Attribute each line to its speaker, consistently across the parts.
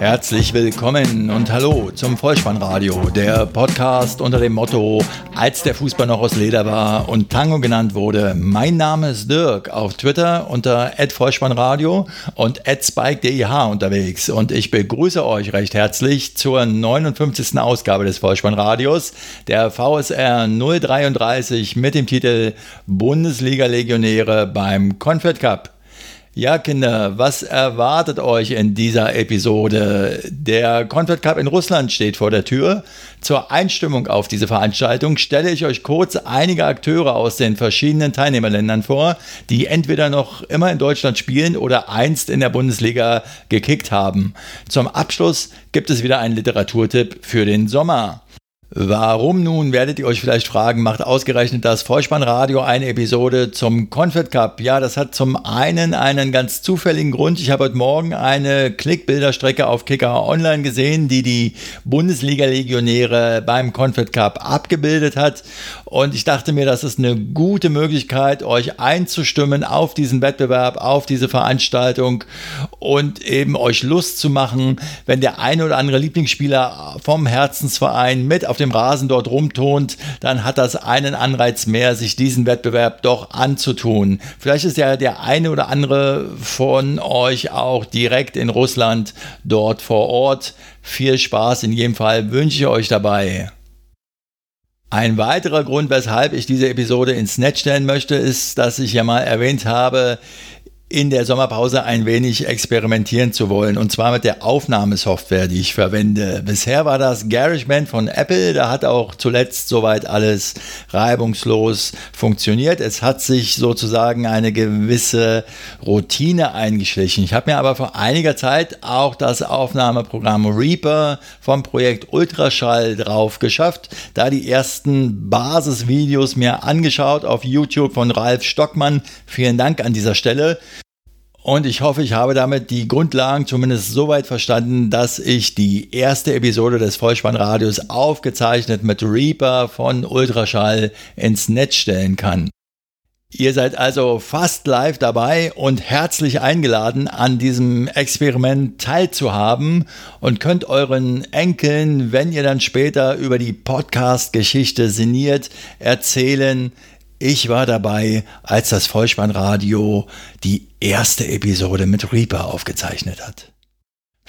Speaker 1: Herzlich willkommen und hallo zum Vollspannradio, der Podcast unter dem Motto, als der Fußball noch aus Leder war und Tango genannt wurde. Mein Name ist Dirk, auf Twitter unter @vollspannradio und @spike_dih unterwegs und ich begrüße euch recht herzlich zur 59. Ausgabe des Vollspannradios, der VSR 033 mit dem Titel Bundesliga Legionäre beim Confed Cup. Ja, Kinder, was erwartet euch in dieser Episode? Der Confed Cup in Russland steht vor der Tür. Zur Einstimmung auf diese Veranstaltung stelle ich euch kurz einige Akteure aus den verschiedenen Teilnehmerländern vor, die entweder noch immer in Deutschland spielen oder einst in der Bundesliga gekickt haben. Zum Abschluss gibt es wieder einen Literaturtipp für den Sommer. Warum nun, werdet ihr euch vielleicht fragen, macht ausgerechnet das Vollspannradio eine Episode zum Confed Cup? Ja, das hat zum einen einen ganz zufälligen Grund. Ich habe heute Morgen eine Klickbilderstrecke auf Kicker Online gesehen, die die Bundesliga-Legionäre beim Confed Cup abgebildet hat. Und ich dachte mir, das ist eine gute Möglichkeit, euch einzustimmen auf diesen Wettbewerb, auf diese Veranstaltung und eben euch Lust zu machen, wenn der eine oder andere Lieblingsspieler vom Herzensverein mit auf dem Rasen dort rumtont, dann hat das einen Anreiz mehr, sich diesen Wettbewerb doch anzutun. Vielleicht ist ja der eine oder andere von euch auch direkt in Russland dort vor Ort. Viel Spaß in jedem Fall wünsche ich euch dabei. Ein weiterer Grund, weshalb ich diese Episode ins Netz stellen möchte, ist, dass ich ja mal erwähnt habe, in der Sommerpause ein wenig experimentieren zu wollen. Und zwar mit der Aufnahmesoftware, die ich verwende. Bisher war das GarageBand von Apple. Da hat auch zuletzt soweit alles reibungslos funktioniert. Es hat sich sozusagen eine gewisse Routine eingeschlichen. Ich habe mir aber vor einiger Zeit auch das Aufnahmeprogramm Reaper vom Projekt Ultraschall drauf geschafft. Da die ersten Basisvideos mir angeschaut auf YouTube von Ralf Stockmann. Vielen Dank an dieser Stelle. Und ich hoffe, ich habe damit die Grundlagen zumindest so weit verstanden, dass ich die erste Episode des Vollspannradios aufgezeichnet mit Reaper von Ultraschall ins Netz stellen kann. Ihr seid also fast live dabei und herzlich eingeladen, an diesem Experiment teilzuhaben und könnt euren Enkeln, wenn ihr dann später über die Podcast-Geschichte sinniert, erzählen, ich war dabei, als das Vollspannradio die erste Episode mit Reaper aufgezeichnet hat.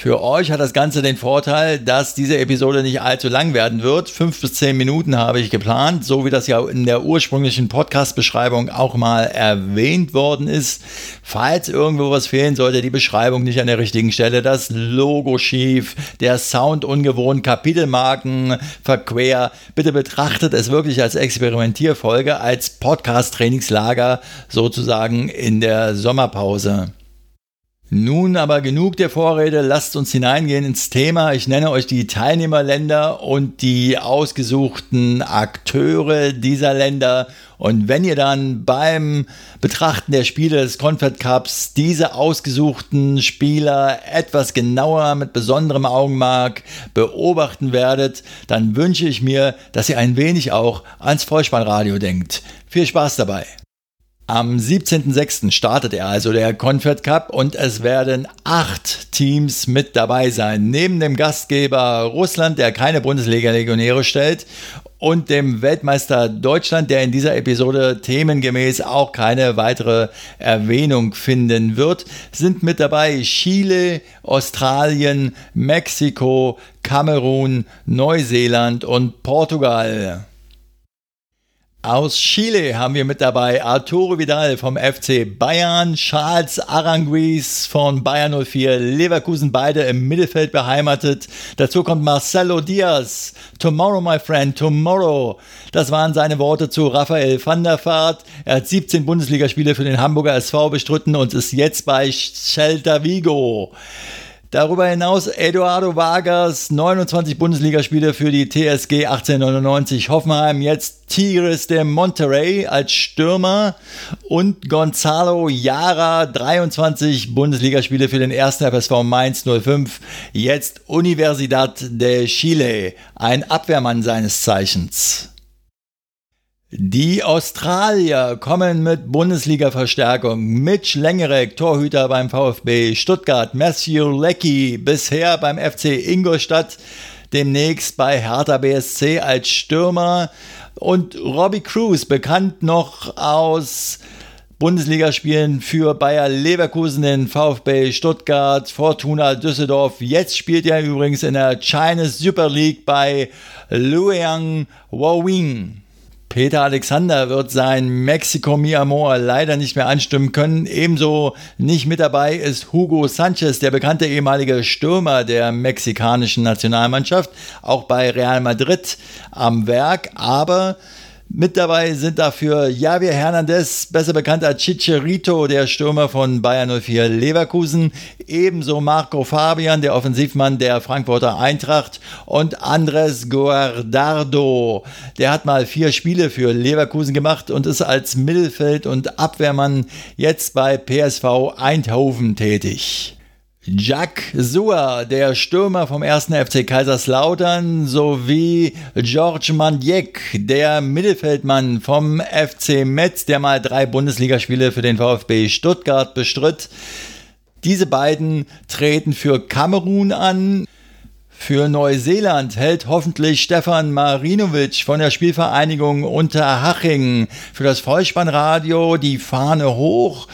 Speaker 1: Für euch hat das Ganze den Vorteil, dass diese Episode nicht allzu lang werden wird. Fünf bis zehn Minuten habe ich geplant, so wie das ja in der ursprünglichen Podcast-Beschreibung auch mal erwähnt worden ist. Falls irgendwo was fehlen sollte, die Beschreibung nicht an der richtigen Stelle, das Logo schief, der Sound ungewohnt, Kapitelmarken verquer, bitte betrachtet es wirklich als Experimentierfolge, als Podcast-Trainingslager sozusagen in der Sommerpause. Nun aber genug der Vorrede, lasst uns hineingehen ins Thema. Ich nenne euch die Teilnehmerländer und die ausgesuchten Akteure dieser Länder. Und wenn ihr dann beim Betrachten der Spiele des Confed Cups diese ausgesuchten Spieler etwas genauer mit besonderem Augenmerk beobachten werdet, dann wünsche ich mir, dass ihr ein wenig auch ans Vollspannradio denkt. Viel Spaß dabei! Am 17.06. startet er also der Confed Cup und es werden acht Teams mit dabei sein. Neben dem Gastgeber Russland, der keine Bundesliga-Legionäre stellt, und dem Weltmeister Deutschland, der in dieser Episode themengemäß auch keine weitere Erwähnung finden wird, sind mit dabei Chile, Australien, Mexiko, Kamerun, Neuseeland und Portugal. Aus Chile haben wir mit dabei Arturo Vidal vom FC Bayern, Charles Aranguiz von Bayern 04, Leverkusen beide im Mittelfeld beheimatet. Dazu kommt Marcelo Diaz, Tomorrow my friend, Tomorrow. Das waren seine Worte zu Raphael van der Vaart. Er hat 17 Bundesligaspiele für den Hamburger SV bestritten und ist jetzt bei Celta Vigo. Darüber hinaus Eduardo Vargas, 29 Bundesligaspiele für die TSG 1899 Hoffenheim, jetzt Tigres de Monterrey als Stürmer und Gonzalo Yara, 23 Bundesligaspiele für den ersten FSV Mainz 05, jetzt Universidad de Chile, ein Abwehrmann seines Zeichens. Die Australier kommen mit Bundesliga-Verstärkung. Mitch Lengerek, Torhüter beim VfB Stuttgart. Matthew Leckie, bisher beim FC Ingolstadt. Demnächst bei Hertha BSC als Stürmer. Und Robbie Cruz, bekannt noch aus Bundesligaspielen für Bayer Leverkusen, den VfB Stuttgart, Fortuna Düsseldorf. Jetzt spielt er übrigens in der Chinese Super League bei Luoyang Wowing. Peter Alexander wird sein Mexico Mi Amor leider nicht mehr anstimmen können. Ebenso nicht mit dabei ist Hugo Sanchez, der bekannte ehemalige Stürmer der mexikanischen Nationalmannschaft, auch bei Real Madrid am Werk. Aber mit dabei sind dafür Javier Hernandez, besser bekannt als Chicharito, der Stürmer von Bayern 04 Leverkusen, ebenso Marco Fabian, der Offensivmann der Frankfurter Eintracht und Andres Guardardo. Der hat mal vier Spiele für Leverkusen gemacht und ist als Mittelfeld- und Abwehrmann jetzt bei PSV Eindhoven tätig. Jack Suar, der Stürmer vom 1. FC Kaiserslautern, sowie George Mandjek, der Mittelfeldmann vom FC Metz, der mal drei Bundesligaspiele für den VfB Stuttgart bestritt. Diese beiden treten für Kamerun an. Für Neuseeland hält hoffentlich Stefan Marinovic von der Spielvereinigung Unterhaching für das Vollspannradio die Fahne hoch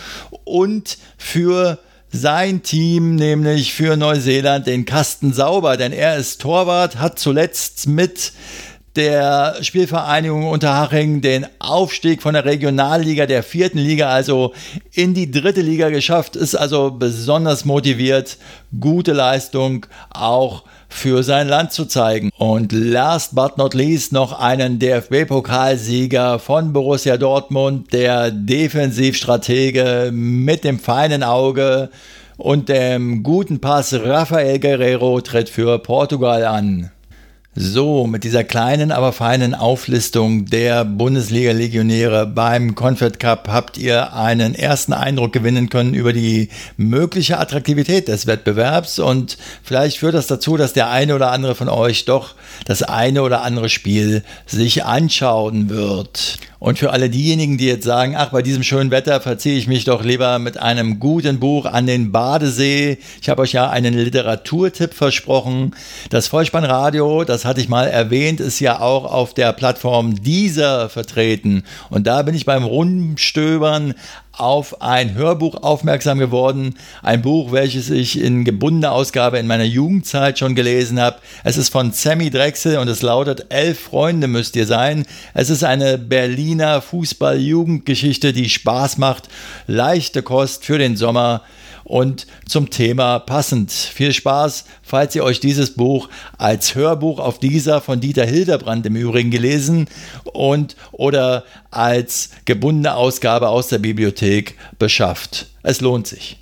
Speaker 1: und für sein Team, nämlich für Neuseeland, den Kasten sauber, denn er ist Torwart, hat zuletzt mit der Spielvereinigung Unterhaching den Aufstieg von der Regionalliga der vierten Liga, also in die dritte Liga geschafft, ist also besonders motiviert, gute Leistung auch für sein Land zu zeigen. Und last but not least noch einen DFB-Pokalsieger von Borussia Dortmund, der Defensivstratege mit dem feinen Auge und dem guten Pass Rafael Guerrero tritt für Portugal an. So, mit dieser kleinen, aber feinen Auflistung der Bundesliga-Legionäre beim Confed Cup habt ihr einen ersten Eindruck gewinnen können über die mögliche Attraktivität des Wettbewerbs und vielleicht führt das dazu, dass der eine oder andere von euch doch das eine oder andere Spiel sich anschauen wird. Und für alle diejenigen, die jetzt sagen, ach, bei diesem schönen Wetter verziehe ich mich doch lieber mit einem guten Buch an den Badesee. Ich habe euch ja einen Literaturtipp versprochen. Das Vollspannradio, das hatte ich mal erwähnt, ist ja auch auf der Plattform dieser vertreten. Und da bin ich beim Rumstöbern auf ein Hörbuch aufmerksam geworden. Ein Buch, welches ich in gebundener Ausgabe in meiner Jugendzeit schon gelesen habe. Es ist von Sammy Drechsel und es lautet Elf Freunde müsst ihr sein. Es ist eine Berliner Fußball-Jugendgeschichte, die Spaß macht. Leichte Kost für den Sommer und zum Thema passend. Viel Spaß, falls ihr euch dieses Buch als Hörbuch auf dieser von Dieter Hildebrand im Übrigen gelesen und oder als gebundene Ausgabe aus der Bibliothek beschafft. Es lohnt sich.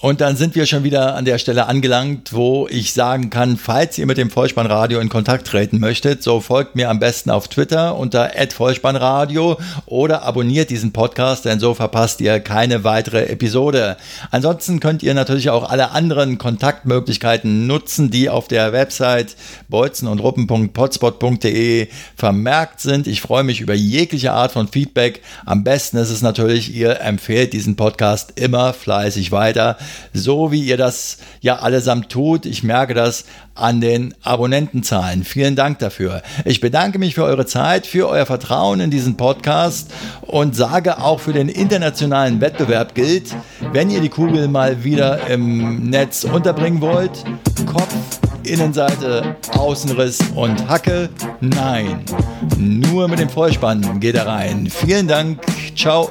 Speaker 1: Und dann sind wir schon wieder an der Stelle angelangt, wo ich sagen kann, falls ihr mit dem Vollspannradio in Kontakt treten möchtet, so folgt mir am besten auf Twitter unter @vollspannradio oder abonniert diesen Podcast, denn so verpasst ihr keine weitere Episode. Ansonsten könnt ihr natürlich auch alle anderen Kontaktmöglichkeiten nutzen, die auf der Website bolzenundruppen.potspot.de vermerkt sind. Ich freue mich über jegliche Art von Feedback. Am besten ist es natürlich, ihr empfehlt diesen Podcast immer fleißig weiter so wie ihr das ja allesamt tut. Ich merke das an den Abonnentenzahlen. Vielen Dank dafür. Ich bedanke mich für eure Zeit, für euer Vertrauen in diesen Podcast und sage auch für den internationalen Wettbewerb gilt, wenn ihr die Kugel mal wieder im Netz unterbringen wollt, Kopf, Innenseite, Außenriss und Hacke, nein. Nur mit dem Vollspann geht er rein. Vielen Dank. Ciao.